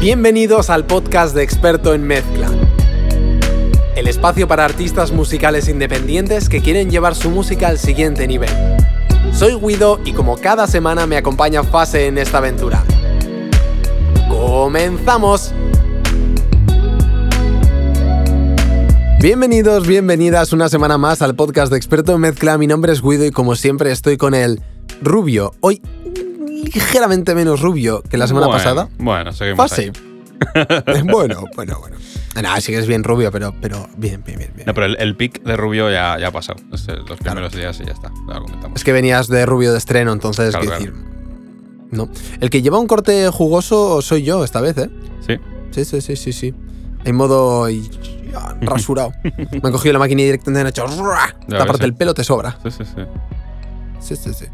Bienvenidos al podcast de Experto en Mezcla. El espacio para artistas musicales independientes que quieren llevar su música al siguiente nivel. Soy Guido y como cada semana me acompaña Fase en esta aventura. ¡Comenzamos! Bienvenidos, bienvenidas una semana más al podcast de Experto en Mezcla. Mi nombre es Guido y como siempre estoy con el rubio. Hoy ligeramente menos rubio que la semana Bueno, pasada. Bueno, seguimos bueno, bueno, bueno. Nada, sí que es bien rubio, pero, pero bien, bien, bien. bien. No, pero el, el pic de rubio ya, ya ha pasado. El- los primeros días y ya está. Ya lo comentamos. Es que venías de rubio de estreno, entonces, Claro, decir. No. El que lleva un corte jugoso soy yo esta vez, ¿eh? Sí. Sí, sí, sí, sí, sí. En modo y- rasurado. Me han cogido la máquina y directamente me han hecho. ¡ruah! Ya Esta ves, parte sí. del pelo te sobra. Sí, sí, sí. Sí, sí, sí.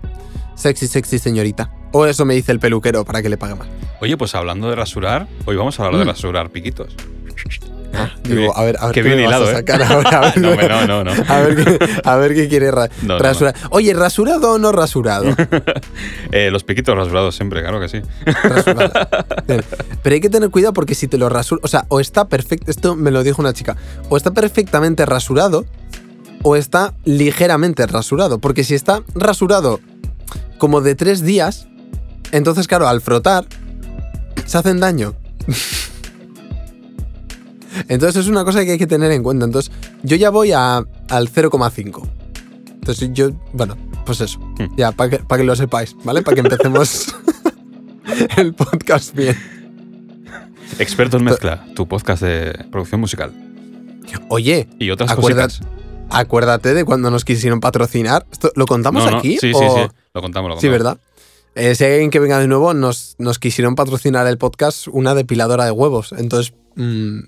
Sexy, sexy, señorita. O eso me dice el peluquero para que le pague más. Oye, pues hablando de rasurar, hoy vamos a hablar de Mm. rasurar piquitos. Qué Digo, bien- a ver, a ver qué qué bien me vas a hilado, ¿eh? sacar ahora. A ver, no, no, no, no. a ver qué, a ver qué quiere ra- No, no, rasurar. Oye, ¿rasurado o no rasurado? Eh, los piquitos rasurados siempre, claro que sí. Rasurado. Pero hay que tener cuidado porque si te lo rasuras. O sea, o está perfecto. Esto me lo dijo una chica. O está perfectamente rasurado. O está ligeramente rasurado. Porque si está rasurado como de tres días. Entonces, claro, al frotar. Se hacen daño. Entonces es una cosa que hay que tener en cuenta. Entonces, yo ya voy a, al 0,5. Entonces yo, bueno, pues eso. Hmm. Ya, para que, pa' que lo sepáis, ¿vale? Para que empecemos el podcast bien. Experto en mezcla, tu podcast de producción musical. Oye, Y otras cositas. Acuérdate de cuando nos quisieron patrocinar. ¿Esto, ¿Lo contamos No, no, aquí? Sí, sí, o- sí. Lo contamos, lo contamos. Sí, ¿verdad? Eh, si hay alguien que venga de nuevo, nos, nos quisieron patrocinar el podcast una depiladora de huevos. Entonces, mm,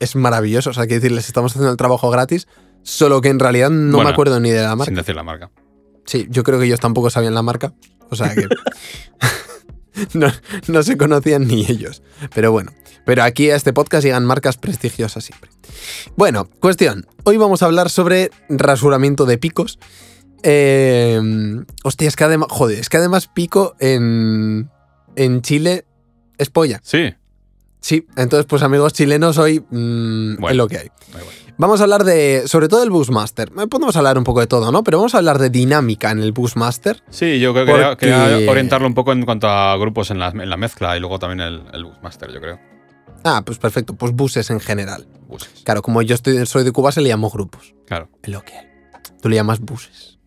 es maravilloso. O sea, hay que decirles, estamos haciendo el trabajo gratis, solo que en realidad no Bueno, me acuerdo ni de la Sin marca. decir la marca. Sí, yo creo que ellos tampoco sabían la marca. O sea que. no, no se conocían ni ellos. Pero bueno. Pero aquí a este podcast llegan marcas prestigiosas siempre. Bueno, cuestión. Hoy vamos a hablar sobre rasuramiento de picos. Eh, hostia, es que además. Joder, es que además pico en. En Chile es polla. Sí. Sí, entonces, pues amigos chilenos, hoy mm, Bueno. es lo que hay. Vamos a hablar de, sobre todo del Bushmaster. Eh, Podemos hablar un poco de todo, ¿no? Pero vamos a hablar de dinámica en el Bushmaster. Sí, yo creo que quería, Porque- quería orientarlo un poco en cuanto a grupos en la, en la mezcla y luego también el, el yo creo. Ah, pues perfecto, pues buses en general. Buses. Claro, como yo estoy, soy de Cuba, se le llamo grupos. Claro. Lo que. Tú le llamas buses.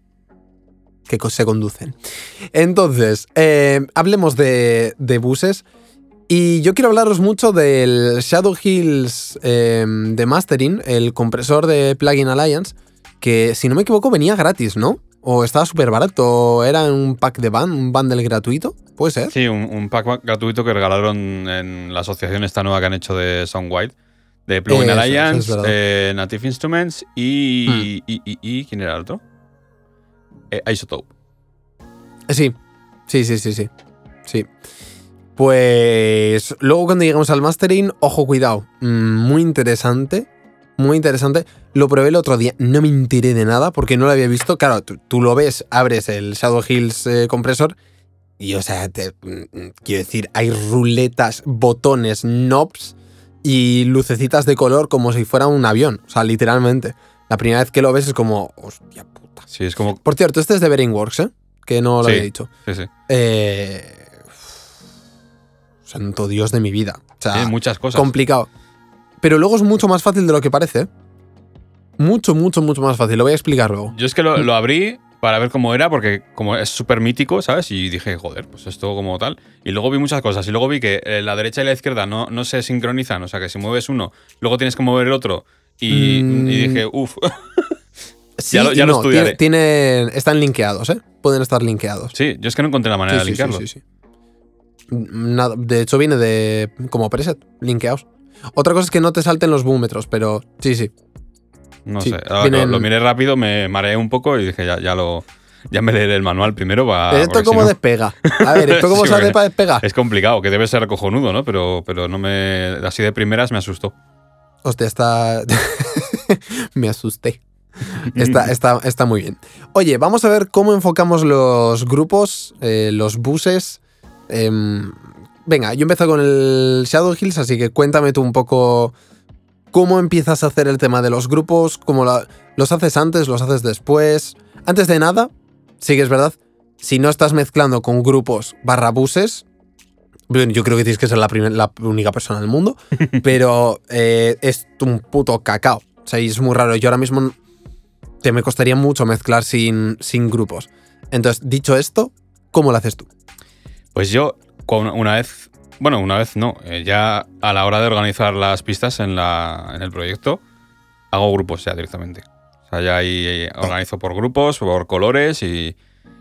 Que se conducen. Entonces, eh, hablemos de, de buses. Y yo quiero hablaros mucho del Shadow Hills eh, de Mastering, el compresor de Plugin Alliance, que si no me equivoco venía gratis, ¿no? O estaba súper barato, era un pack de band, un bundle gratuito, puede ser. Sí, un, un pack gratuito que regalaron en la asociación esta nueva que han hecho de Soundwide, de Plugin Eso, eso es Alliance, eh, Native Instruments y, y, y- y- ¿Quién era el otro? Eh, Isotope. Eh, Sí, sí, sí, sí, sí. Sí. Pues luego cuando lleguemos al mastering, ojo, cuidado. Mm, Muy interesante. Muy interesante. Lo probé el otro día. No me enteré de nada porque no lo había visto. Claro, tú, tú lo ves, abres el Shadow Hills eh, compresor. Y, o sea, te- mm, quiero decir, hay ruletas, botones, knobs y lucecitas de color como si fuera un avión. O sea, literalmente. La primera vez que lo ves es como, hostia puta. Sí, es como. Por cierto, este es de Bearingworks, ¿eh? Que no lo Sí. había dicho. Sí, sí. Eh, santo Dios de mi vida. O sea, muchas cosas. complicado. Pero luego es mucho más fácil de lo que parece. ¿eh? Mucho, mucho, mucho más fácil. Lo voy a explicar luego. Yo es que lo, lo abrí para ver cómo era, porque como es súper mítico, ¿sabes? Y dije, joder, pues esto como tal. Y luego vi muchas cosas. Y luego vi que eh, la derecha y la izquierda no, no se sincronizan. O sea, que si mueves uno, luego tienes que mover el otro. Y, Mm. y dije, uff. Sí Ya lo- ya lo estudiaré. tienen- están linkeados, ¿eh? Pueden estar linkeados. sí, yo es que no encontré la manera Sí, de sí, sí, sí, sí. Nada, de hecho, viene de como preset, linkeados. Otra cosa es que no te salten los búmetros, pero sí, sí. No Sí, sé. Vienen- lo, lo miré rápido, me mareé un poco y dije, ya, ya lo. Ya me leeré el manual primero para. ¿Esto Ah, si cómo no- despega? A ver, ¿esto cómo Sí, porque- para despegar? Es complicado, que debe ser cojonudo, ¿no? Pero, pero no me. Así de primeras me asustó. Hostia, está. Me asusté. Está, está, está muy bien. Oye, vamos a ver cómo enfocamos los grupos, eh, los buses. em, venga, yo empiezo con el Shadow Hills, así que cuéntame tú un poco cómo empiezas a hacer el tema de los grupos, cómo la- los haces antes, los haces después. Antes de nada, sí que es verdad, si no estás mezclando con grupos barra buses, bueno, yo creo que tienes que ser la, primer- la única persona del mundo, pero eh, es un puto cacao. O sea, y es muy raro. Yo ahora mismo te me costaría mucho mezclar sin, sin grupos. Entonces, dicho esto, ¿cómo lo haces tú? Pues yo, una vez, bueno, una vez no, eh, ya a la hora de organizar las pistas en, la, en el proyecto, hago grupos ya directamente. O sea, ya ahí eh, organizo por grupos, por colores y,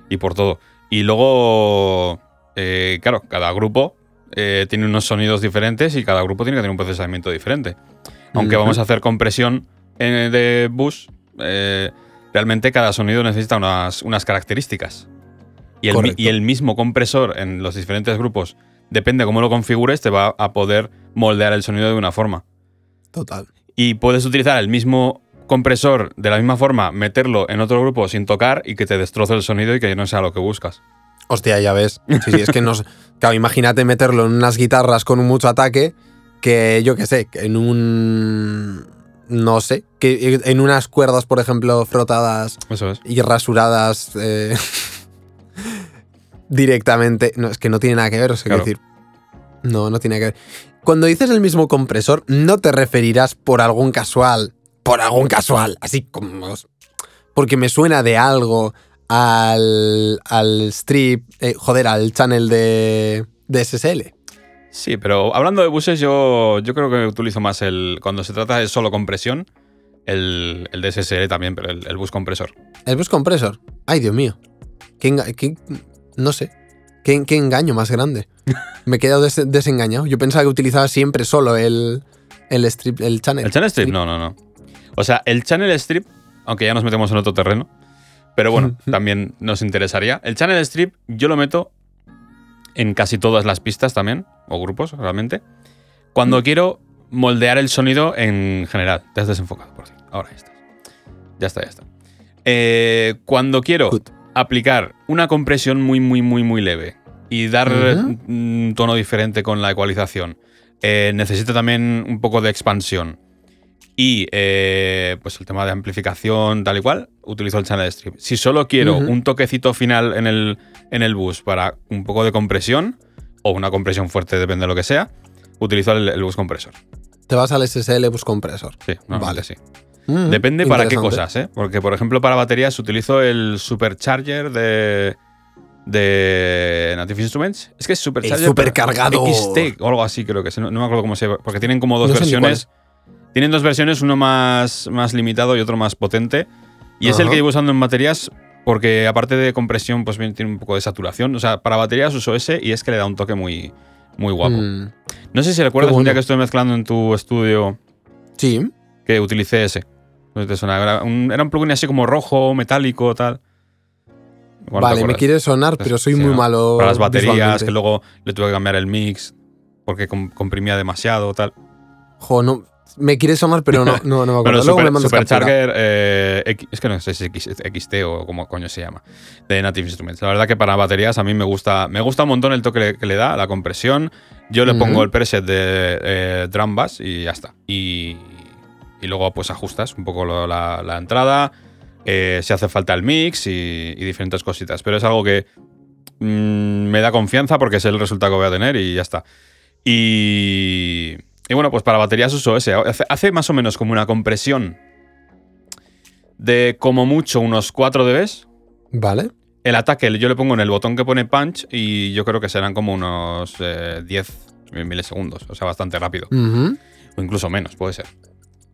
y por todo. Y luego, eh, claro, cada grupo eh, tiene unos sonidos diferentes y cada grupo tiene que tener un procesamiento diferente. Aunque vamos a hacer compresión eh, de bus, eh, realmente cada sonido necesita unas, unas características. Y el, y mismo compresor en los diferentes grupos, depende cómo lo configures, te va a poder moldear el sonido de una forma. Total. Y puedes utilizar el mismo compresor de la misma forma, meterlo en otro grupo sin tocar y que te destroce el sonido y que no sea lo que buscas. Hostia, ya ves. Sí, sí, es que nos. Claro, imagínate meterlo en unas guitarras con mucho ataque que yo qué sé, que en un. No sé, que en unas cuerdas, por ejemplo, frotadas Eso es. y rasuradas eh, directamente. No, es que no tiene nada que ver, o sea, Claro. decir. No, no tiene que ver. Cuando dices el mismo compresor, no te referirás por algún casual. Por algún casual. Así como. Porque me suena de algo al. al strip. eh, joder, al channel de. de SSL. Sí, pero hablando de buses, yo, yo creo que utilizo más el. Cuando se trata de solo compresión, el, el DSSL también, pero el, el bus compresor. El bus compresor. Ay, Dios mío. Qué- no sé. ¿Qué, qué engaño más grande. Me he quedado des- desengañado. Yo pensaba que utilizaba siempre solo el, el strip, el channel. ¿El channel strip? No, no, no. O sea, el channel strip, aunque ya nos metemos en otro terreno, pero bueno, también nos interesaría. El channel strip yo lo meto en casi todas las pistas también, o grupos realmente, cuando quiero moldear el sonido en general. Te has desenfocado, por cierto. Ahora ya estás. Ya está, ya está. Eh, cuando quiero Good. Aplicar una compresión muy, muy, muy, muy leve y dar un tono diferente con la ecualización, eh, necesito también un poco de expansión y eh, pues el tema de amplificación tal y cual, utilizo el channel strip. Si solo quiero un toquecito final en el, en el bus para un poco de compresión o una compresión fuerte, depende de lo que sea, utilizo el, el bus compresor. Te vas al SSL bus compresor. Sí, Vale. sí. Mm, Depende para qué cosas, ¿eh? Porque, por ejemplo, para baterías utilizo el supercharger de. de Native Instruments. Es que es supercharger. pero supercargado. XT o algo así, creo que es. No, no me acuerdo cómo se llama. Porque tienen como dos No versiones. Tienen dos versiones, uno más, más limitado y otro más potente. Y es el que llevo usando en baterías. Porque aparte de compresión, pues bien, tiene un poco de saturación. O sea, para baterías uso ese y es que le da un toque muy, muy guapo. Mm, No sé si recuerdas un día que estuve mezclando en tu estudio sí. que utilicé ese. No si te suena. Era un, era un plugin así como rojo, metálico, tal. Igual vale, me quiere sonar, pero soy Sí, muy ¿no? malo. Para las baterías, que luego le tuve que cambiar el mix porque com- comprimía demasiado, tal. Jo, no. Me quiere sonar, pero no, no, no me acuerdo. Bueno, Luego me Super, mandas captura. Supercharger, eh, X- es que no sé si es XT o como coño se llama, de Native Instruments. La verdad que para baterías a mí me gusta, me gusta un montón el toque que le da, la compresión. Yo le pongo el preset de eh, drum bass y ya está. Y, y luego pues ajustas un poco lo- la, la entrada, eh, si hace falta el mix y, y diferentes cositas. Pero es algo que mm, me da confianza porque es el resultado que voy a tener y ya está. Y, y bueno, pues para baterías uso ese. Hace, hace más o menos como una compresión de como mucho unos 4 dB. Vale. El ataque yo le pongo en el botón que pone punch y yo creo que serán como unos eh, 10 milisegundos. O sea, bastante rápido. O incluso menos, puede ser.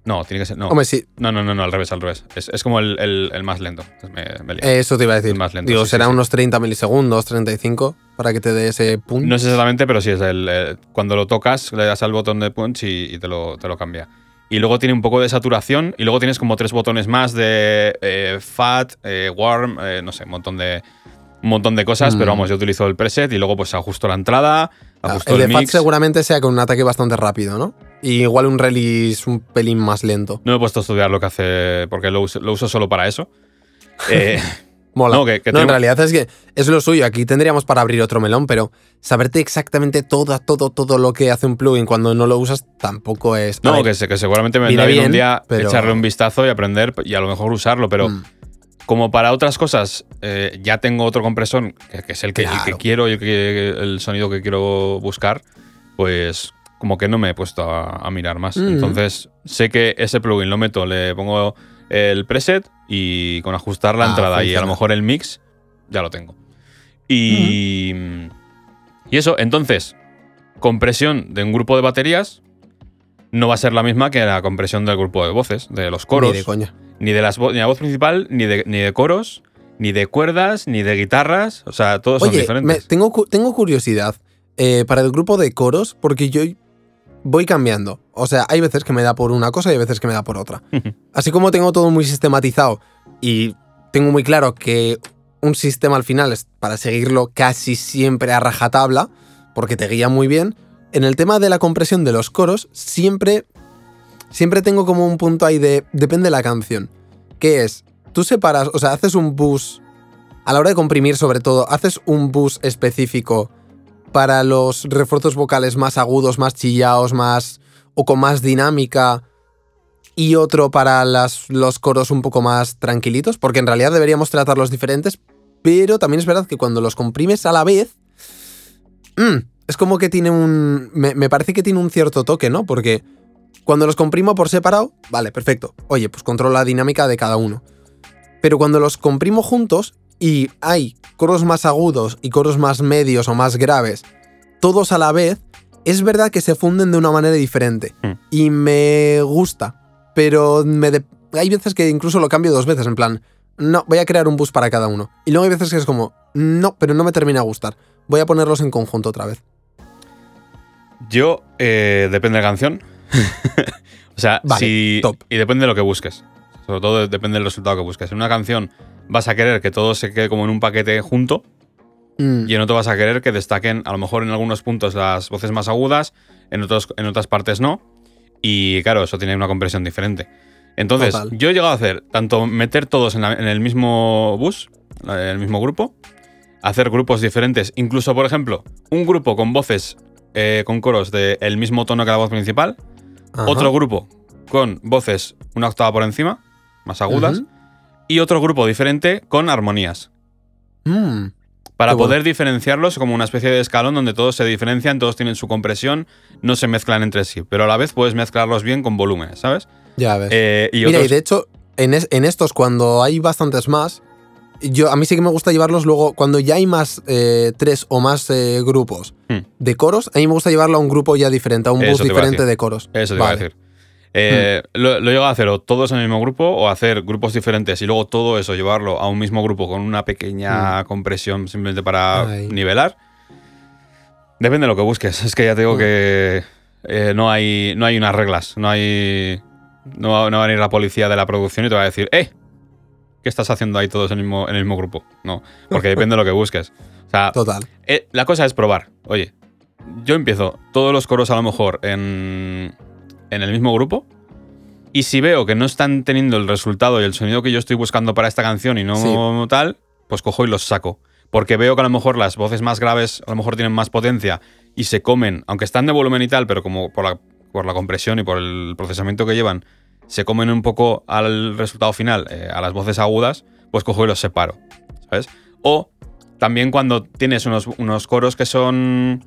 No, tiene que ser. No, Hombre, sí. no, no, no, no, al revés, al revés. Es, es como el, el- el más lento. Me, me he liado. Eso te iba a decir. Más lento, Digo, sí, será sí. unos 30 milisegundos, 35, para que te dé ese punch. No sé exactamente, pero sí es el. eh, cuando lo tocas, le das al botón de punch y, y te, lo, te lo cambia. Y luego tiene un poco de saturación. Y luego tienes como tres botones más de eh, fat, eh, warm, eh, no sé, un montón de. Un montón de cosas, Mm. pero vamos, yo utilizo el preset y luego pues ajusto la entrada, Ah, ajusto el el, de mix. seguramente sea con un ataque bastante rápido, ¿no? Y igual un release un pelín más lento. No me he puesto a estudiar lo que hace, porque lo uso, lo uso solo para eso. Eh, Mola. No, que- que No, en realidad es que es lo suyo. Aquí tendríamos para abrir otro melón, pero saberte exactamente todo, todo, todo lo que hace un plugin cuando no lo usas tampoco es. No, ver, que, que seguramente me vendrá bien bien, un día pero- echarle un vistazo y aprender y a lo mejor usarlo, pero mm, como para otras cosas eh, ya tengo otro compresor que, que es el que, el que Claro. quiero y el, que- el sonido que quiero buscar, pues como que no me he puesto a, a mirar más. Mm. Entonces sé que ese plugin lo meto, le pongo el preset y con ajustar la Ah, entrada y a lo mejor el mix ya lo tengo. Y, y eso, entonces, compresión de un grupo de baterías no va a ser la misma que la compresión del grupo de voces, de los coros. Ni de coña. Ni de, las ni la voz principal, ni de, ni de coros, ni de cuerdas, ni de guitarras. O sea, todos son Oye, me- diferentes. tengo, tengo curiosidad eh, para el grupo de coros, porque yo voy cambiando. O sea, hay veces que me da por una cosa y hay veces que me da por otra. Así como tengo todo muy sistematizado y tengo muy claro que un sistema al final es para seguirlo casi siempre a rajatabla, porque te guía muy bien, en el tema de la compresión de los coros, siempre, siempre tengo como un punto ahí de, depende de la canción, que es, tú separas, o sea, haces un bus, a la hora de comprimir sobre todo, haces un bus específico para los refuerzos vocales más agudos, más chillados, más o con más dinámica y otro para las, los coros un poco más tranquilitos, porque en realidad deberíamos tratarlos diferentes, pero también es verdad que cuando los comprimes a la vez, mm, es como que tiene un... Me, me parece que tiene un cierto toque, ¿no? Porque cuando los comprimo por separado, vale, perfecto. Oye, pues controlo la dinámica de cada uno. Pero cuando los comprimo juntos y hay coros más agudos y coros más medios o más graves, todos a la vez, es verdad que se funden de una manera diferente. Hmm. Y me gusta. Pero me de- hay veces que incluso lo cambio dos veces, en plan, no, voy a crear un bus para cada uno. Y luego hay veces que es como, no, pero no me termina a gustar. Voy a ponerlos en conjunto otra vez. Yo, eh, depende de la canción. o sea, Vale, si. top. Y depende de lo que busques. Sobre todo depende del resultado que busques. En una canción vas a querer que todo se quede como en un paquete junto. Mm, Y en otro vas a querer que destaquen, a lo mejor en algunos puntos, las voces más agudas, en, otros, en otras partes no. Y claro, eso tiene una compresión diferente. Entonces, Total. yo he llegado a hacer tanto meter todos en, la- en el mismo bus, en el mismo grupo, hacer grupos diferentes, incluso, por ejemplo, un grupo con voces, eh, con coros del mismo tono que la voz principal, ajá. otro grupo con voces una octava por encima, más agudas, y otro grupo diferente con armonías. Mm, Para bueno. poder diferenciarlos como una especie de escalón donde todos se diferencian, todos tienen su compresión, no se mezclan entre sí, pero a la vez puedes mezclarlos bien con volúmenes, ¿sabes? ya ves. Eh, y Mira, otros- y de hecho, en, es- en estos, cuando hay bastantes más, yo, a mí sí que me gusta llevarlos luego, cuando ya hay más, eh, tres o más eh, grupos Hmm. de coros, a mí me gusta llevarlo a un grupo ya diferente, a un Eso bus diferente de coros. Eso te iba a decir. Eh, lo, lo he llegado a hacer o todos en el mismo grupo o hacer grupos diferentes y luego todo eso llevarlo a un mismo grupo con una pequeña compresión simplemente para Ay. nivelar. Depende de lo que busques. Es que ya te digo que eh, no, hay, no hay unas reglas. No hay. No va, no va a venir la policía de la producción y te va a decir, ¡eh! ¿Qué estás haciendo ahí todos en el mismo, en el mismo grupo? No, porque depende de lo que busques. O sea, Total. eh, la cosa es probar. Oye, yo empiezo todos los coros a lo mejor en, en el mismo grupo. Y si veo que no están teniendo el resultado y el sonido que yo estoy buscando para esta canción y no Sí. tal, pues cojo y los saco. Porque veo que a lo mejor las voces más graves a lo mejor tienen más potencia y se comen, aunque están de volumen y tal, pero como por la, por la compresión y por el procesamiento que llevan, se comen un poco al resultado final, eh, a las voces agudas, pues cojo y los separo. ¿Sabes? O también cuando tienes unos, unos coros que son.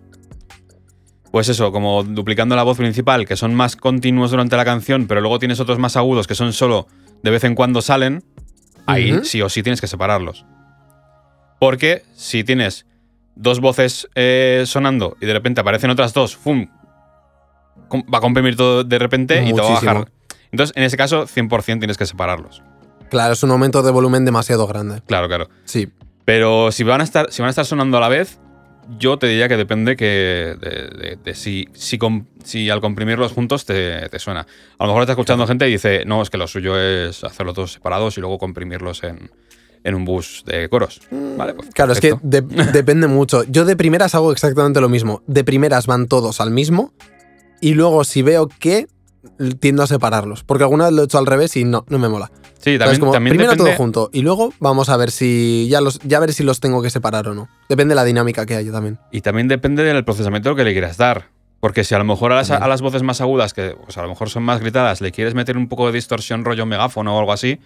Pues eso, como duplicando la voz principal, que son más continuos durante la canción, pero luego tienes otros más agudos que son solo de vez en cuando salen, ahí sí o sí tienes que separarlos. Porque si tienes dos voces eh, sonando y de repente aparecen otras dos, ¡fum! Va a comprimir todo de repente y te va a bajar. Entonces, en ese caso, 100% tienes que separarlos. Claro, es un aumento de volumen demasiado grande. Claro, claro. Sí. Pero si van a estar, si van a estar sonando a la vez, yo te diría que depende que de, de- de si, si, com- si al comprimirlos juntos te, te suena. A lo mejor está escuchando gente y dice, no, es que lo suyo es hacerlo todos separados y luego comprimirlos en, en un bus de coros. Vale, pues Claro, es que de- depende mucho. Yo de primeras hago exactamente lo mismo. De primeras van todos al mismo y luego si veo que tiendo a separarlos. Porque alguna vez lo he hecho al revés y no, no me mola. Sí, también, Como también primero depende, todo junto y luego vamos a ver si ya los ya ver si los tengo que separar o no. Depende de la dinámica que haya también. Y también depende del procesamiento que le quieras dar. Porque si a lo mejor a las, a las voces más agudas, que pues a lo mejor son más gritadas, le quieres meter un poco de distorsión rollo megáfono o algo así,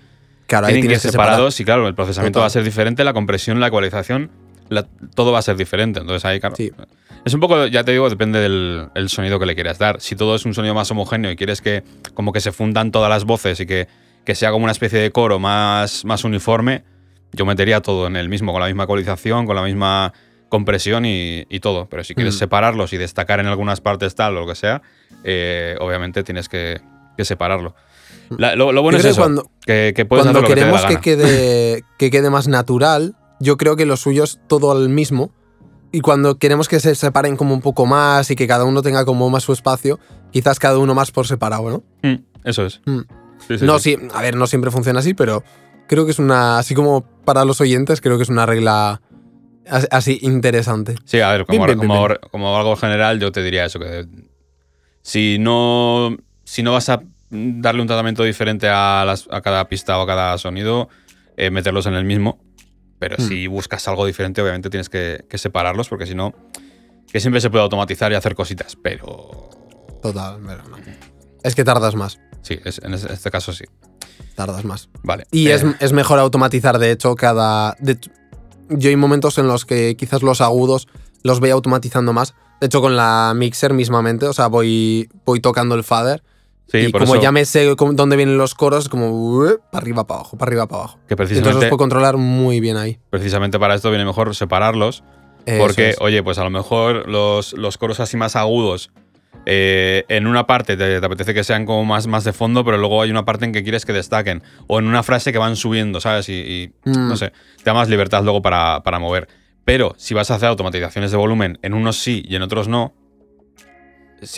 Claro, ahí tienen que ir separar. separados y claro, el procesamiento Total. va a ser diferente, la compresión, la ecualización, la- todo va a ser diferente. Entonces ahí, claro. Sí. Es un poco, ya te digo, depende del el sonido que le quieras dar. Si todo es un sonido más homogéneo y quieres que como que se fundan todas las voces y que, que sea como una especie de coro más, más uniforme, yo metería todo en el mismo, con la misma ecualización, con la misma compresión y, y todo. Pero si quieres Mm. separarlos y destacar en algunas partes tal o lo que sea, eh, obviamente tienes que, que separarlo. La- lo, lo bueno Yo es que eso, cuando- que, que Cuando que queremos que gana. quede, que quede más natural, yo creo que lo suyo es todo al mismo. Y cuando queremos que se separen como un poco más y que cada uno tenga como más su espacio, quizás cada uno más por separado, ¿no? Mm, eso es. Mm. Sí, sí, no, sí. a ver, no siempre funciona así, pero creo que es una, así como para los oyentes, creo que es una regla as- así interesante. Sí, a ver, como, Bien, bien, como, bien, como algo general, yo te diría eso, que si no, si no vas a darle un tratamiento diferente a, las- a cada pista o a cada sonido, eh, meterlos en el mismo. Pero Hmm. si buscas algo diferente, obviamente tienes que, que separarlos, porque si no, que siempre se puede automatizar y hacer cositas, pero Total, pero no. Es que tardas más, sí, es- en es- este caso sí. tardas más. Vale. Y Eh, es, es mejor automatizar, de hecho, cada... de yo hay momentos en los que quizás los agudos los voy automatizando más. De hecho, con la mixer mismamente, o sea, voy, voy tocando el fader. Sí, y por como eso ya me sé cómo- dónde vienen los coros, como para arriba, para abajo, para arriba, para abajo. que Entonces los puedo controlar muy bien ahí. precisamente para esto viene mejor separarlos Porque, es. oye, pues a lo mejor los, los coros así más agudos, eh, en una parte te, te apetece que sean como más, más de fondo, pero luego hay una parte en que quieres que destaquen. O en una frase que van subiendo, ¿sabes? Y, y, Mm. no sé, te da más libertad luego para, para mover. Pero si vas a hacer automatizaciones de volumen, en unos sí y en otros no,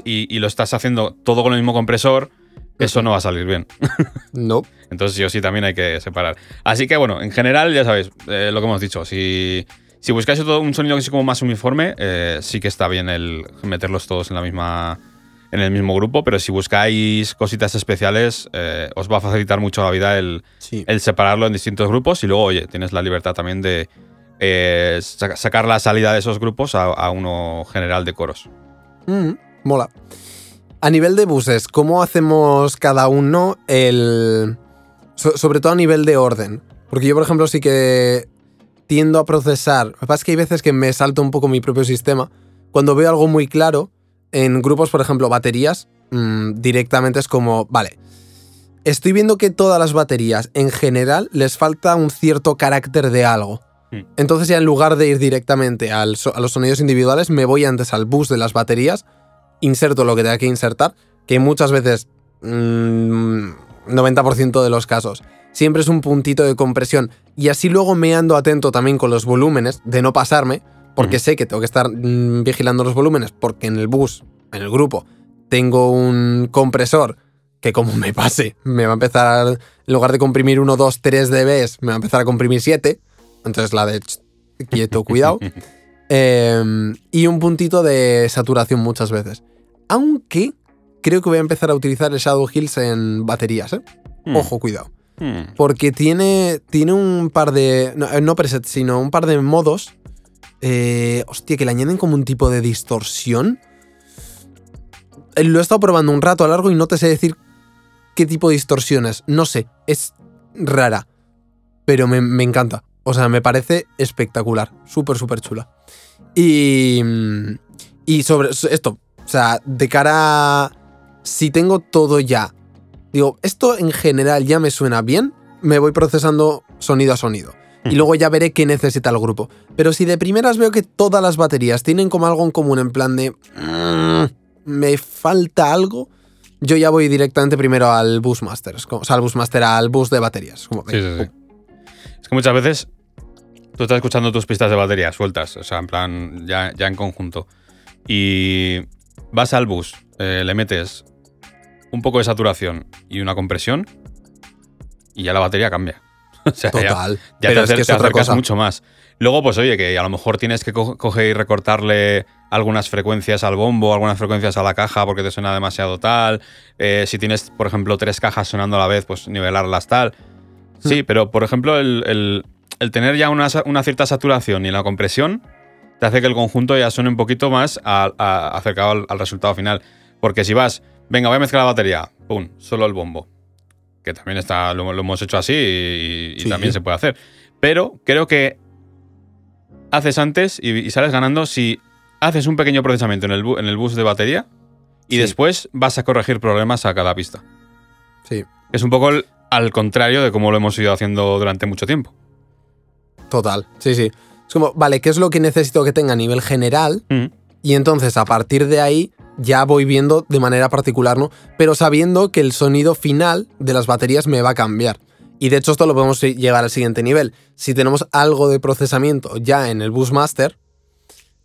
y, y lo estás haciendo todo con el mismo compresor, eso no va a salir bien. No. Entonces sí o sí también hay que separar. Así que bueno, en general ya sabéis eh, lo que hemos dicho. Si, si buscáis todo un sonido que sea como más uniforme, eh, sí que está bien el meterlos todos en la misma en el mismo grupo, pero si buscáis cositas especiales, eh, os va a facilitar mucho la vida el, Sí. el separarlo en distintos grupos y luego, oye, tienes la libertad también de saca- sacar la salida de esos grupos a, a uno general de coros. Mm, mola. A nivel de buses, ¿cómo hacemos cada uno el. so- sobre todo a nivel de orden? Porque yo, por ejemplo, sí que tiendo a procesar. Lo que pasa es que hay veces que me salto un poco mi propio sistema. Cuando veo algo muy claro, en grupos, por ejemplo, baterías, mm, directamente es como, vale. Estoy viendo que todas las baterías, en general, les falta un cierto carácter de algo. Mm. Entonces ya en lugar de ir directamente al so- a los sonidos individuales, me voy antes al bus de las baterías, inserto lo que tenga que insertar, que muchas veces, mm, 90% de los casos, siempre es un puntito de compresión. Y así luego me ando atento también con los volúmenes, de no pasarme, porque sé que tengo que estar mm, vigilando los volúmenes, porque en el bus, en el grupo, tengo un compresor que como me pase, me va a empezar, en lugar de comprimir 1, 2, 3 dBs, me va a empezar a comprimir 7. Entonces la de quieto, cuidado. Eh, y un puntito de saturación muchas veces. Aunque creo que voy a empezar a utilizar el Shadow Hills en baterías, ¿eh? Hmm. Ojo, cuidado. Hmm. Porque tiene, tiene un par de. No, eh, no presets, sino un par de modos. eh, hostia, que le añaden como un tipo de distorsión. Eh, Lo he estado probando un rato a largo y no te sé decir qué tipo de distorsión es. No sé, es rara. Pero me, me encanta. O sea, me parece espectacular. Súper, súper chula. Y. mm, Y sobre esto. O sea, de cara. a- Si tengo todo ya Digo, esto en general ya me suena bien, me voy procesando sonido a sonido. Y Ujú. luego ya veré qué necesita el grupo. Pero si de primeras veo que todas las baterías tienen como algo en común, en plan de. "Mm, me falta algo, yo ya voy directamente primero al Busmaster. O sea, al Busmaster, al bus de baterías. Como, Sí, sí, sí. Es que muchas veces tú estás escuchando tus pistas de batería sueltas, o sea, en plan, ya, ya en conjunto. Y vas al bus, eh, le metes un poco de saturación y una compresión y ya la batería cambia. O sea, Total. ya, Pero te, es que es te otra acercas cosa. mucho más. Luego, pues oye, que a lo mejor tienes que co- coger y recortarle algunas frecuencias al bombo, algunas frecuencias a la caja porque te suena demasiado tal. Eh, si tienes, por ejemplo, tres cajas sonando a la vez, pues nivelarlas tal. Sí, pero por ejemplo, el, el- el tener ya una, una cierta saturación y la compresión te hace que el conjunto ya suene un poquito más a- a- acercado al, al resultado final. Porque si vas, venga, voy a mezclar la batería, pum, solo el bombo. Que también está, lo, lo hemos hecho así y, y Sí. también se puede hacer. Pero creo que haces antes y, y sales ganando si haces un pequeño procesamiento en el, bu- en el bus de batería y Sí. después vas a corregir problemas a cada pista. Sí, Es un poco el- al contrario de cómo lo hemos ido haciendo durante mucho tiempo. total. Sí, sí. Es como, vale, ¿qué es lo que necesito que tenga a nivel general? Mm. Y entonces a partir de ahí ya voy viendo de manera particular, ¿no? Pero sabiendo que el sonido final de las baterías me va a cambiar. Y de hecho esto lo podemos llegar al siguiente nivel. Si tenemos algo de procesamiento ya en el Bus Master,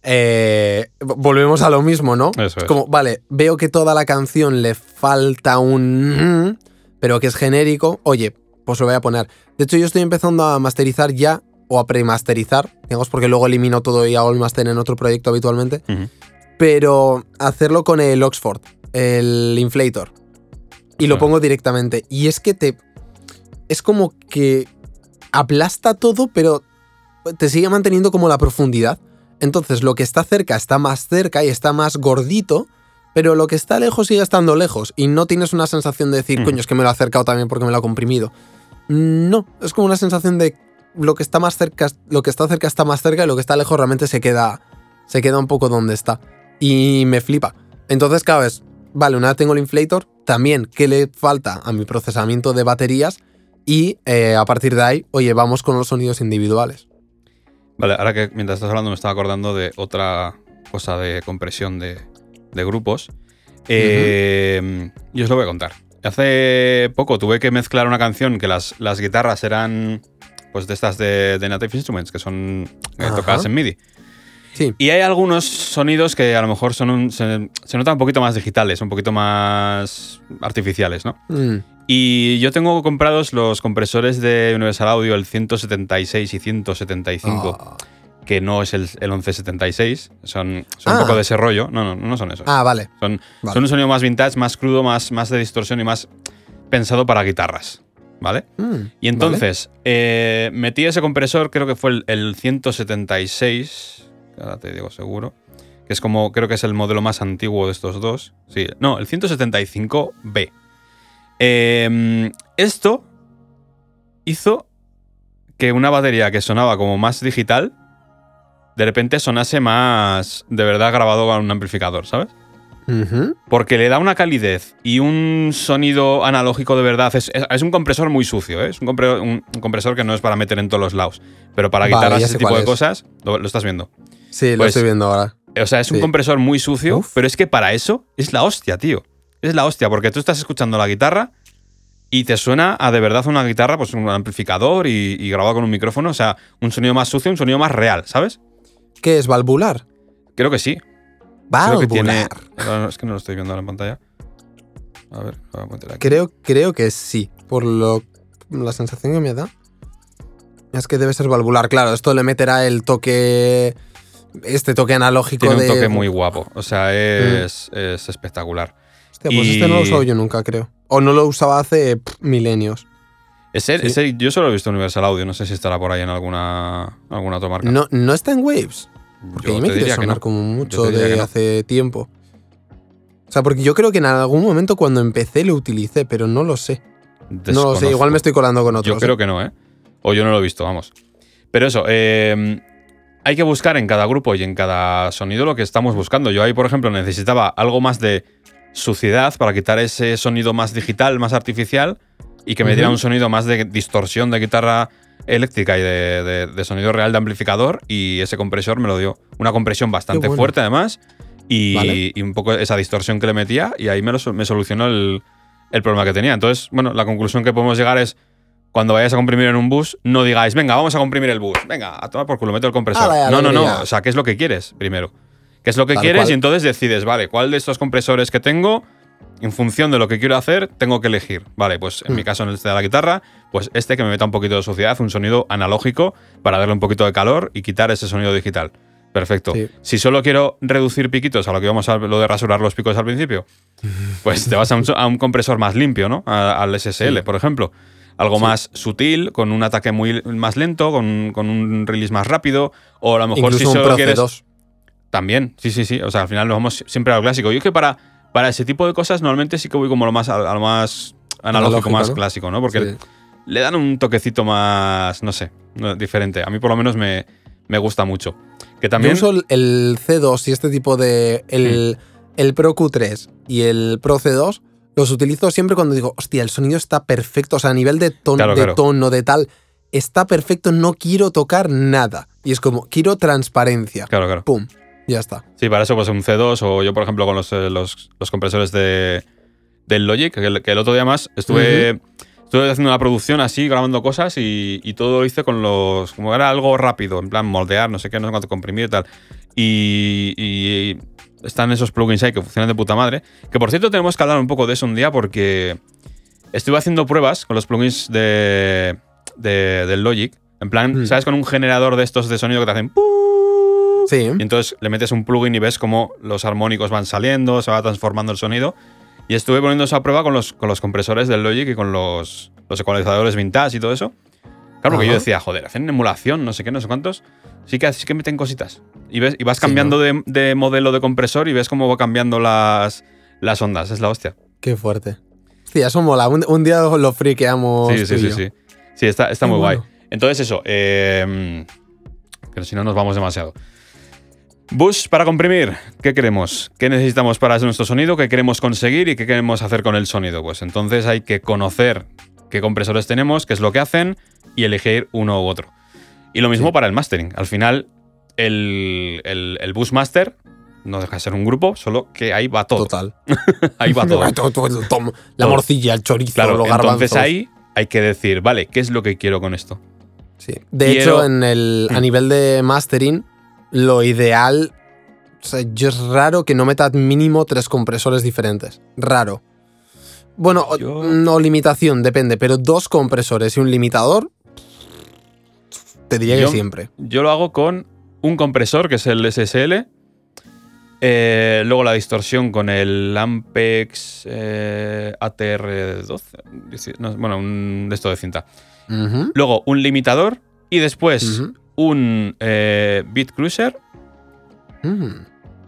eh, volvemos a lo mismo, ¿no? Eso es. Como, vale, veo que toda la canción le falta un... mm, pero que es genérico, oye, pues lo voy a poner. De hecho yo estoy empezando a masterizar ya, o a premasterizar, digamos, porque luego elimino todo y hago el master en otro proyecto habitualmente pero hacerlo con el Oxford, el inflator. Y lo Ah. pongo directamente. Y es que te. Es como que aplasta todo, pero te sigue manteniendo como la profundidad. Entonces, lo que está cerca está más cerca y está más gordito, pero lo que está lejos sigue estando lejos. Y no tienes una sensación de decir, coño, es que me lo ha acercado también porque me lo ha comprimido. No, es como una sensación de lo que está más cerca, lo que está cerca está más cerca y lo que está lejos realmente se queda, se queda un poco donde está. Y me flipa. Entonces, cada vez, vale, una vez tengo el inflator, también qué le falta a mi procesamiento de baterías y eh, a partir de ahí, oye, vamos con los sonidos individuales. Vale, ahora que mientras estás hablando me estaba acordando de otra cosa de compresión de, grupos. Eh, Y os lo voy a contar. Hace poco tuve que mezclar una canción que las, las guitarras eran pues de estas de, de Native Instruments, que son eh, tocadas en MIDI. Sí. Y hay algunos sonidos que a lo mejor son un- se, se notan un poquito más digitales, un poquito más artificiales, ¿no? Mm, Y yo tengo comprados los compresores de Universal Audio, el 176 y 175 ah. que no es el, el 1176, son, son un Ah. poco de ese rollo. No, no, no son esos. Ah, vale. son, vale. son un sonido más vintage, más crudo, más, más de distorsión y más pensado para guitarras. ¿Vale? Mm, Y entonces, eh, metí ese compresor, creo que fue el, el 176, que ahora te digo seguro, que es como, creo que es el modelo más antiguo de estos dos. Sí, no, el 175B. Eh, esto hizo que una batería que sonaba como más digital, de repente sonase más de verdad grabado con un amplificador, ¿sabes? Porque le da una calidez y un sonido analógico de verdad. Es, es- es un compresor muy sucio, ¿eh? Es un, compre- un- un compresor que no es para meter en todos los lados. Pero para Vale, guitarras ya ese tipo de es. cosas, lo, lo estás viendo. Sí, lo Pues- estoy viendo ahora. O sea, es un compresor muy sucio, Uf. pero es que para eso es la hostia, tío. Es la hostia, porque tú estás escuchando la guitarra y te suena a de verdad una guitarra, pues un amplificador y, y grabado con un micrófono. O sea, un sonido más sucio, un sonido más real, ¿sabes? ¿Qué es valvular? Creo que sí. Creo Valvular. que tiene. No, no, es que no lo estoy viendo en pantalla. A ver, voy a meter aquí. Creo, creo que sí. Por lo la sensación que me da. Es que debe ser valvular. Claro, esto le meterá el toque. Este toque analógico Tiene un toque muy guapo. O sea, es, Mm. es espectacular. Hostia, pues y- este no lo he usado yo nunca, creo. O no lo usaba hace pff, milenios. Ese, Sí. ese yo solo he visto en Universal Audio. No sé si estará por ahí en alguna, alguna otra marca. No, no está en Waves. Porque Yo ahí me que sonar no. como Yo mucho de no. hace tiempo. O sea, porque yo creo que en algún momento cuando empecé lo utilicé, pero no lo sé. No lo sé, igual me estoy colando con otros. Yo creo que no, ¿eh? O yo no lo he visto, vamos. Pero eso, eh, hay que buscar en cada grupo y en cada sonido lo que estamos buscando. Yo ahí, por ejemplo, necesitaba algo más de suciedad para quitar ese sonido más digital, más artificial, y que me diera un sonido más de distorsión de guitarra eléctrica y de, de- de sonido real de amplificador, y ese compresor me lo dio. Una compresión bastante bueno. fuerte, además, y, Vale. y un poco esa distorsión que le metía, y ahí me, lo, me solucionó el, el problema que tenía. Entonces, bueno, la conclusión que podemos llegar es cuando vayáis a comprimir en un bus, no digáis, venga, vamos a comprimir el bus. Venga, a tomar por culo, meto el compresor. ¡Hala, no, no, no. O sea, ¿qué es lo que quieres primero? ¿Qué es lo que Tal quieres? cual. Y entonces decides, vale, ¿cuál de estos compresores que tengo, en función de lo que quiero hacer, tengo que elegir? Vale, pues en Hmm. mi caso, en este de la guitarra, pues este que me meta un poquito de suciedad, un sonido analógico para darle un poquito de calor y quitar ese sonido digital. Perfecto. Sí. Si solo quiero reducir piquitos a lo que vamos a lo de rasurar los picos al principio, pues te vas a un, a un compresor más limpio, ¿no? A- al SSL, Sí. por ejemplo. algo Sí. más sutil, con un ataque muy más lento, con, con un release más rápido, o a lo mejor Incluso si un solo Pro quieres... C2. También, sí, sí, sí. O sea, al final nos vamos siempre a lo clásico. Yo es que para, para ese tipo de cosas normalmente sí que voy como lo más, a, lo más analógico, Analógico, más ¿no? clásico, ¿no? Porque Sí. le dan un toquecito más, no sé, diferente. A mí por lo menos me, me gusta mucho. Que también... Yo uso el- el C2 y este tipo de. El, el Pro Q3 y el Pro C2 los utilizo siempre cuando digo, hostia, el sonido está perfecto. O sea, a nivel de, ton- Claro, de claro. tono, de tal, está perfecto, no quiero tocar nada. Y es como, quiero transparencia. Claro, claro. Pum, ya está. Sí, para eso pues un C2 o yo, por ejemplo, con los, eh, los, los compresores de, del Logic, que el, que el otro día más estuve, estuve haciendo una producción así, grabando cosas y, y todo lo hice con los... como era algo rápido, en plan moldear, no sé qué, no sé cuánto comprimir y tal. Y, y están esos plugins ahí que funcionan de puta madre. Que por cierto tenemos que hablar un poco de eso un día porque estuve haciendo pruebas con los plugins de, de- del Logic. En plan, Mm. ¿sabes? Con un generador de estos de sonido que te hacen... Sí. Y entonces le metes un plugin y ves cómo los armónicos van saliendo, se va transformando el sonido. Y estuve poniendo eso a prueba con los, con los compresores del Logic y con los, los ecualizadores vintage y todo eso. Claro, porque Ajá. yo decía, joder, hacen emulación, no sé qué, no sé cuántos. Sí que, sí que meten cositas. Y, ves, y vas Sí, cambiando de, de modelo de compresor y ves cómo va cambiando las, las ondas. Es la hostia. Qué fuerte. Hostia, eso mola. Un, un día lo friqueamos. Sí, tú sí, y sí, yo. sí. Sí, está, está muy bueno. guay. Entonces, eso. eh, que si no nos vamos demasiado. Bus para comprimir. ¿Qué queremos? ¿Qué necesitamos para nuestro sonido? ¿Qué queremos conseguir y qué queremos hacer con el sonido? Pues entonces hay que conocer qué compresores tenemos, qué es lo que hacen y elegir uno u otro. Y lo mismo Sí. para el mastering. Al final, el, el, el Bus Master no deja de ser un grupo, solo que ahí va todo. Total. Ahí va todo. La morcilla, el chorizo, Claro, los entonces garbanzos. ahí hay que decir, vale, ¿qué es lo que quiero con esto? Sí. De Quiero- hecho, en el, a Mm. nivel de mastering, lo ideal. O sea, yo es raro que no meta mínimo tres compresores diferentes. Raro. Bueno, Yo- no limitación, depende, pero dos compresores y un limitador. Te diría Yo- que siempre. Yo lo hago con un compresor, que es el SSL. eh, luego la distorsión con el Ampex eh, ATR12. dici- no, bueno, un de esto de cinta. Luego un limitador. Y después un eh, Beat Cruiser, ujú.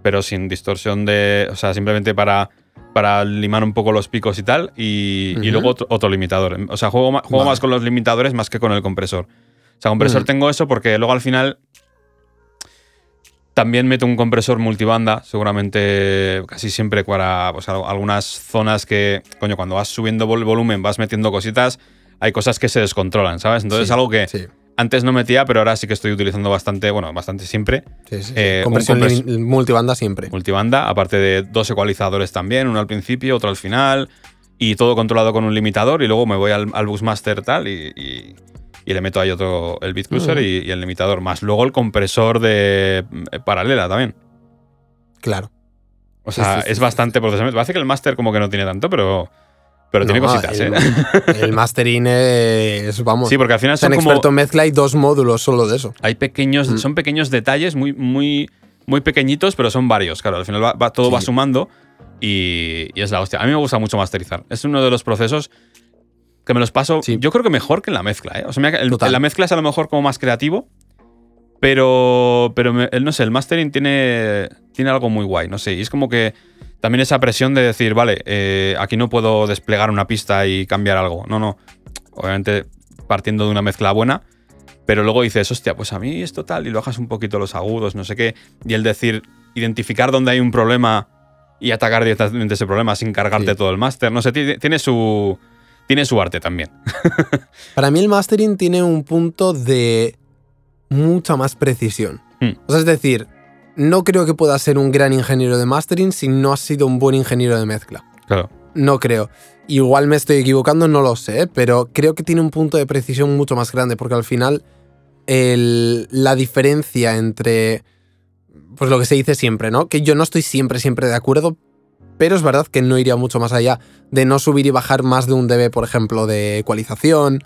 pero sin distorsión de. O sea, simplemente para, para limar un poco los picos y tal. Y, luego otro, otro limitador. O sea, juego, juego Vale. más con los limitadores más que con el compresor. O sea, compresor Mm. tengo eso porque luego al final. También meto un compresor multibanda, seguramente casi siempre para pues, al- algunas zonas que, coño, cuando vas subiendo vol- volumen, vas metiendo cositas, hay cosas que se descontrolan, ¿sabes? Entonces Sí, es algo que Sí, antes no metía, pero ahora sí que estoy utilizando bastante, bueno, bastante siempre, sí, sí. Eh, Compresión multibanda siempre. multibanda, aparte de dos ecualizadores también, uno al principio, otro al final, y todo controlado con un limitador, y luego me voy al, al Busmaster tal y, y- y le meto ahí otro, el Beat Cruiser Mm. y, y el limitador, más luego el compresor de eh, paralela también. Claro. O sea, sí, es bastante procesamiento. Parece que el Master como que no tiene tanto, pero, pero tiene cositas, el, ¿eh? El mastering es, vamos, Sí, porque al final son como... experto en mezcla y dos módulos solo de eso. Hay pequeños, Mm. son pequeños detalles muy, muy, muy pequeñitos, pero son varios. Claro, al final va, va- todo Sí. va sumando y, y es la hostia. A mí me gusta mucho masterizar. Es uno de los procesos que me los paso, Sí. yo creo que mejor que en la mezcla. ¿eh? O sea, el- Total. la mezcla es a lo mejor como más creativo, pero, pero me- no sé, el mastering tiene, tiene algo muy guay. No sé, y es como que también esa presión de decir, vale, eh, aquí no puedo desplegar una pista y cambiar algo. No, no. Obviamente partiendo de una mezcla buena, pero luego dices, hostia, pues a mí esto tal, y lo bajas un poquito los agudos, no sé qué. Y el decir, identificar dónde hay un problema y atacar directamente ese problema sin cargarte Sí. todo el máster, no sé, ti- tiene su, tiene su arte también. Para mí el mastering tiene un punto de mucha más precisión. Hmm. O sea, es decir, no creo que pueda ser un gran ingeniero de mastering si no has sido un buen ingeniero de mezcla. Claro. No creo. Igual me estoy equivocando, no lo sé, pero creo que tiene un punto de precisión mucho más grande, porque al final el- la diferencia entre, pues lo que se dice siempre, ¿no? Que yo no estoy siempre, siempre de acuerdo, pero es verdad que no iría mucho más allá de no subir y bajar más de un dB, por ejemplo, de ecualización,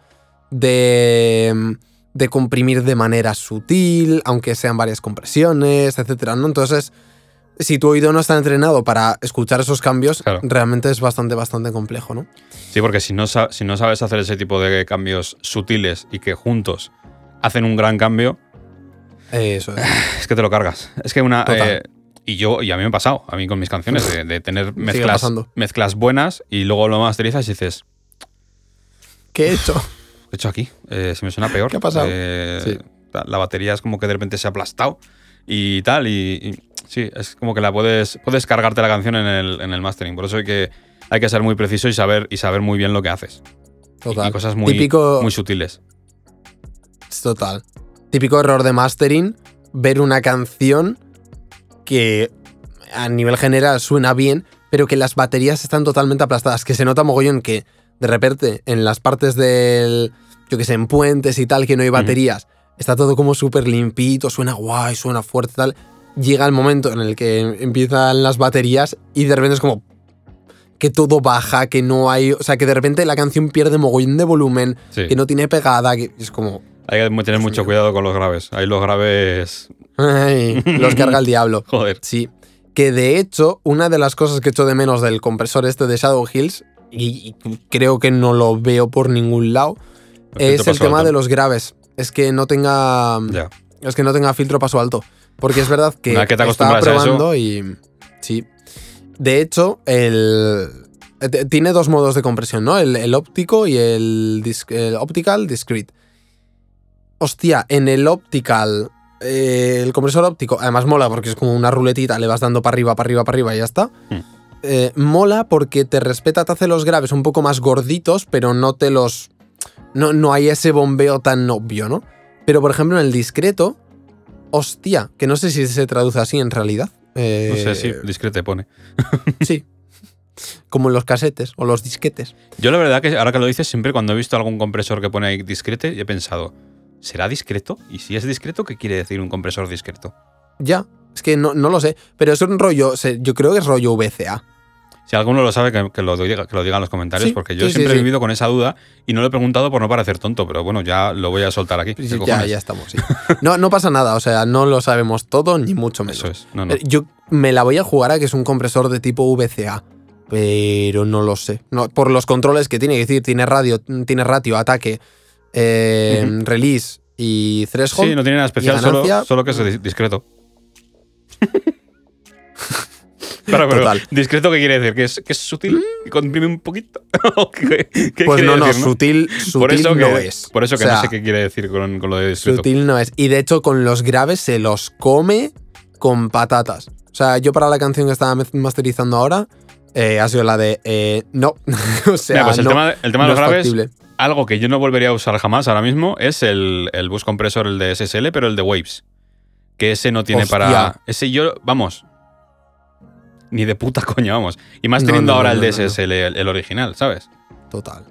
de, de comprimir de manera sutil, aunque sean varias compresiones, etcétera, ¿no? Entonces, si tu oído no está entrenado para escuchar esos cambios, Claro. realmente es bastante, bastante complejo, ¿no? Sí, porque si no, si no sabes hacer ese tipo de cambios sutiles y que juntos hacen un gran cambio, Eso es. es que te lo cargas. Es que una. Eh, y yo, y a mí me ha pasado, a mí con mis canciones, de, de tener mezclas, mezclas buenas y luego lo masterizas y dices, ¿Qué he hecho? ¿qué he hecho aquí? Eh, se me suena peor. ¿Qué ha pasado? Eh, Sí. La batería es como que de repente se ha aplastado y tal. Y, y sí, es como que la puedes, puedes cargarte la canción en el, en el mastering. Por eso hay que, hay que ser muy preciso y saber, y saber muy bien lo que haces. Y- Total. Y cosas muy, Típico, muy sutiles. total. Típico error de mastering, ver una canción que a nivel general suena bien, pero que las baterías están totalmente aplastadas, que se nota mogollón que de repente en las partes del, yo que sé, en puentes y tal, que no hay baterías, está todo como súper limpito, suena guay, suena fuerte tal. Llega el momento en el que empiezan las baterías y de repente es como que todo baja, que no hay, o sea, que de repente la canción pierde mogollón de volumen, Sí. que no tiene pegada, que es como, Hay que tener mucho mío. cuidado con los graves. Ahí los graves. Ay, los carga el diablo. Joder. Sí. Que de hecho, una de las cosas que echo de menos del compresor este de Shadow Hills, y, y creo que no lo veo por ningún lado, es el tema alto. de los graves. Es que no tenga. Es que no tenga filtro paso alto. Porque es verdad que, que te estaba acostumbras a eso- probando y. Sí. De hecho, el. eh, Tiene dos modos de compresión, ¿no? El, el óptico y el, dis- el optical discrete. Hostia, en el optical, eh, el compresor óptico, además mola porque es como una ruletita, le vas dando para arriba, para arriba, para arriba y ya está. Hmm. Eh, mola porque te respeta, te hace los graves un poco más gorditos, pero no te los. No, no hay ese bombeo tan obvio, ¿no? Pero por ejemplo, en el discreto, hostia, que no sé si se traduce así en realidad. Eh, No sé si discrete pone. Sí. Como en los casetes o los disquetes. Yo la verdad que ahora que lo dices, siempre cuando he visto algún compresor que pone ahí discrete, he pensado, ¿será discreto? Y si es discreto, ¿qué quiere decir un compresor discreto? Ya. Es que no, no lo sé. Pero es un rollo. Yo creo que es rollo VCA. Si alguno lo sabe, que, que lo, diga, que lo diga en los comentarios, Sí, porque yo sí, sí, siempre he vivido con esa duda y no lo he preguntado por no parecer tonto, pero bueno, ya lo voy a soltar aquí. ¿Qué ya, ya estamos. No, no pasa nada. O sea, no lo sabemos todo, ni mucho menos. Eso es. No, no. Eh, Yo me la voy a jugar a que es un compresor de tipo VCA. Pero no lo sé. No, por los controles que tiene, es decir, tiene radio, tiene ratio, ataque, eh, release y threshold. Sí, no tiene nada especial, solo, solo que es dis- discreto. Claro, pero Total. discreto, ¿qué quiere decir? ¿Que es, que es sutil? ¿Que comprime un poquito? ¿O ¿Qué, qué pues no, no, decir, sutil, sutil por eso que, no es. Por eso O que sea, no sé qué quiere decir con, con lo de discreto. Sutil no es. Y de hecho, con los graves se los come con patatas. O sea, yo para la canción que estaba masterizando ahora, eh, ha sido la de eh, no. o sea, Mira, pues el no, tema, el tema de no los es graves, factible. algo que yo no volvería a usar jamás ahora mismo es el, el bus compresor, el de SSL, pero el de Waves. Que ese no tiene Hostia. para. Ese yo, vamos. Ni de puta coña, vamos. Y más teniendo no, ahora no, el. DSSL, el, el original, ¿sabes? Total.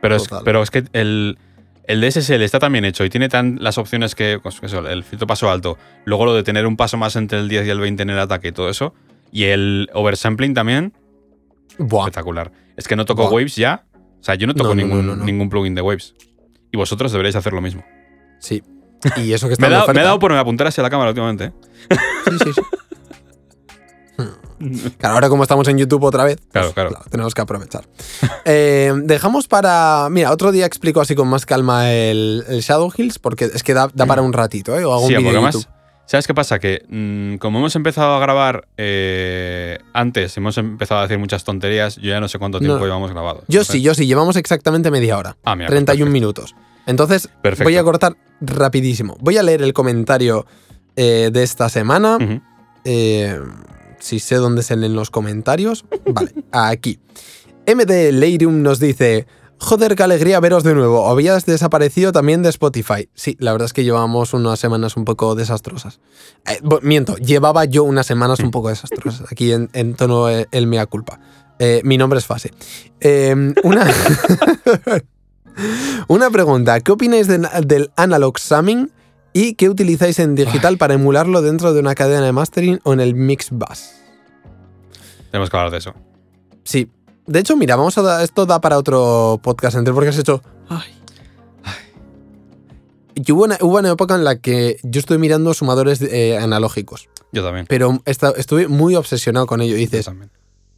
Pero es, pero es que el, el DSSL está tan bien hecho y tiene tan las opciones que. pues eso, el filtro paso alto. Luego lo de tener un paso más entre el 10 y el 20 en el ataque y todo eso. Y el oversampling también. Buah. Espectacular. Es que no toco Buah. Waves ya. O sea, yo no toco ningún, ningún plugin de Waves. Y vosotros deberéis hacer lo mismo. Sí. Y eso que está Me me he dado por apuntar hacia la cámara últimamente. ¿eh? Sí, sí, sí. Claro, ahora como estamos en YouTube otra vez, Claro, pues, claro. tenemos que aprovechar. Eh, dejamos para. Mira, otro día explico así con más calma el, el Shadow Hills, porque es que da, da para un ratito, ¿eh? O hago Sí, un además, YouTube. ¿sabes qué pasa? Que mm, como hemos empezado a grabar eh, antes, hemos empezado a decir muchas tonterías, yo ya no sé cuánto tiempo No. llevamos grabado. Yo Entonces- sí, yo sí, llevamos exactamente media hora. Ah, mira, 31 perfecto. minutos. Entonces, Perfecto. voy a cortar rapidísimo. Voy a leer el comentario eh, de esta semana. Eh, si sé dónde se leen los comentarios. Vale, aquí. MD Leirum nos dice. Joder, qué alegría veros de nuevo. Habías desaparecido también de Spotify. Sí, la verdad es que llevamos unas semanas un poco desastrosas. Eh, miento, llevaba yo unas semanas un poco desastrosas. Aquí en, tono eh, el mea culpa. Eh, mi nombre es Fase. Eh, una, una pregunta. ¿Qué opináis de- del analog summing y qué utilizáis en digital para emularlo dentro de una cadena de mastering o en el mix bus? Tenemos que hablar de eso. Sí. De hecho, mira, vamos a dar, esto da para otro podcast entero porque has hecho. Ay. Y hubo una, hubo una época en la que yo estoy mirando sumadores eh, analógicos. Yo también. pero esta- estuve muy obsesionado con ello. Y Yo dices, también.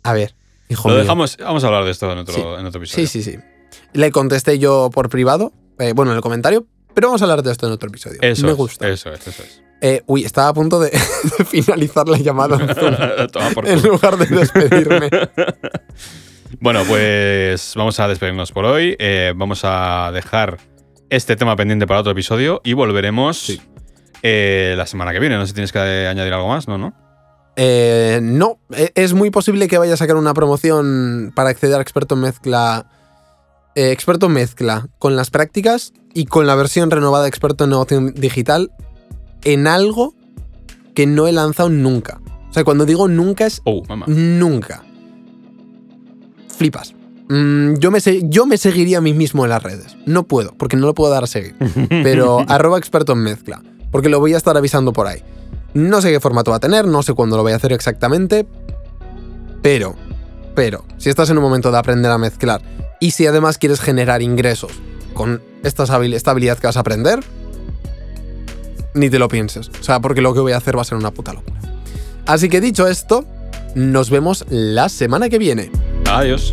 a ver, hijo Lo mío. dejamos, vamos a hablar de esto en otro, Sí. en otro episodio. Sí, sí, sí. Le contesté yo por privado, eh, bueno, en el comentario, pero vamos a hablar de esto en otro episodio. Eso Me es, gusta. Eso es, eso es. Eh, uy, estaba a punto de, de finalizar la llamada en Zoom, en lugar de despedirme. Bueno, pues vamos a despedirnos por hoy. Eh, vamos a dejar este tema pendiente para otro episodio y volveremos Sí. eh, la semana que viene. No sé si tienes que añadir algo más, ¿no? ¿No? No, es muy posible que vaya a sacar una promoción para acceder a experto en mezcla. Eh, experto mezcla con las prácticas y con la versión renovada de experto en negocio digital en algo que no he lanzado nunca. O sea, cuando digo nunca es Oh, mamá. nunca. Flipas. Mm, yo, me yo me seguiría a mí mismo en las redes. No puedo, porque no lo puedo dar a seguir. Pero arroba experto en mezcla. Porque lo voy a estar avisando por ahí. No sé qué formato va a tener, no sé cuándo lo voy a hacer exactamente. Pero, pero, si estás en un momento de aprender a mezclar y si además quieres generar ingresos con esta habilidad que vas a aprender, ni te lo pienses. O sea, porque lo que voy a hacer va a ser una puta locura. Así que dicho esto, nos vemos la semana que viene. Adiós.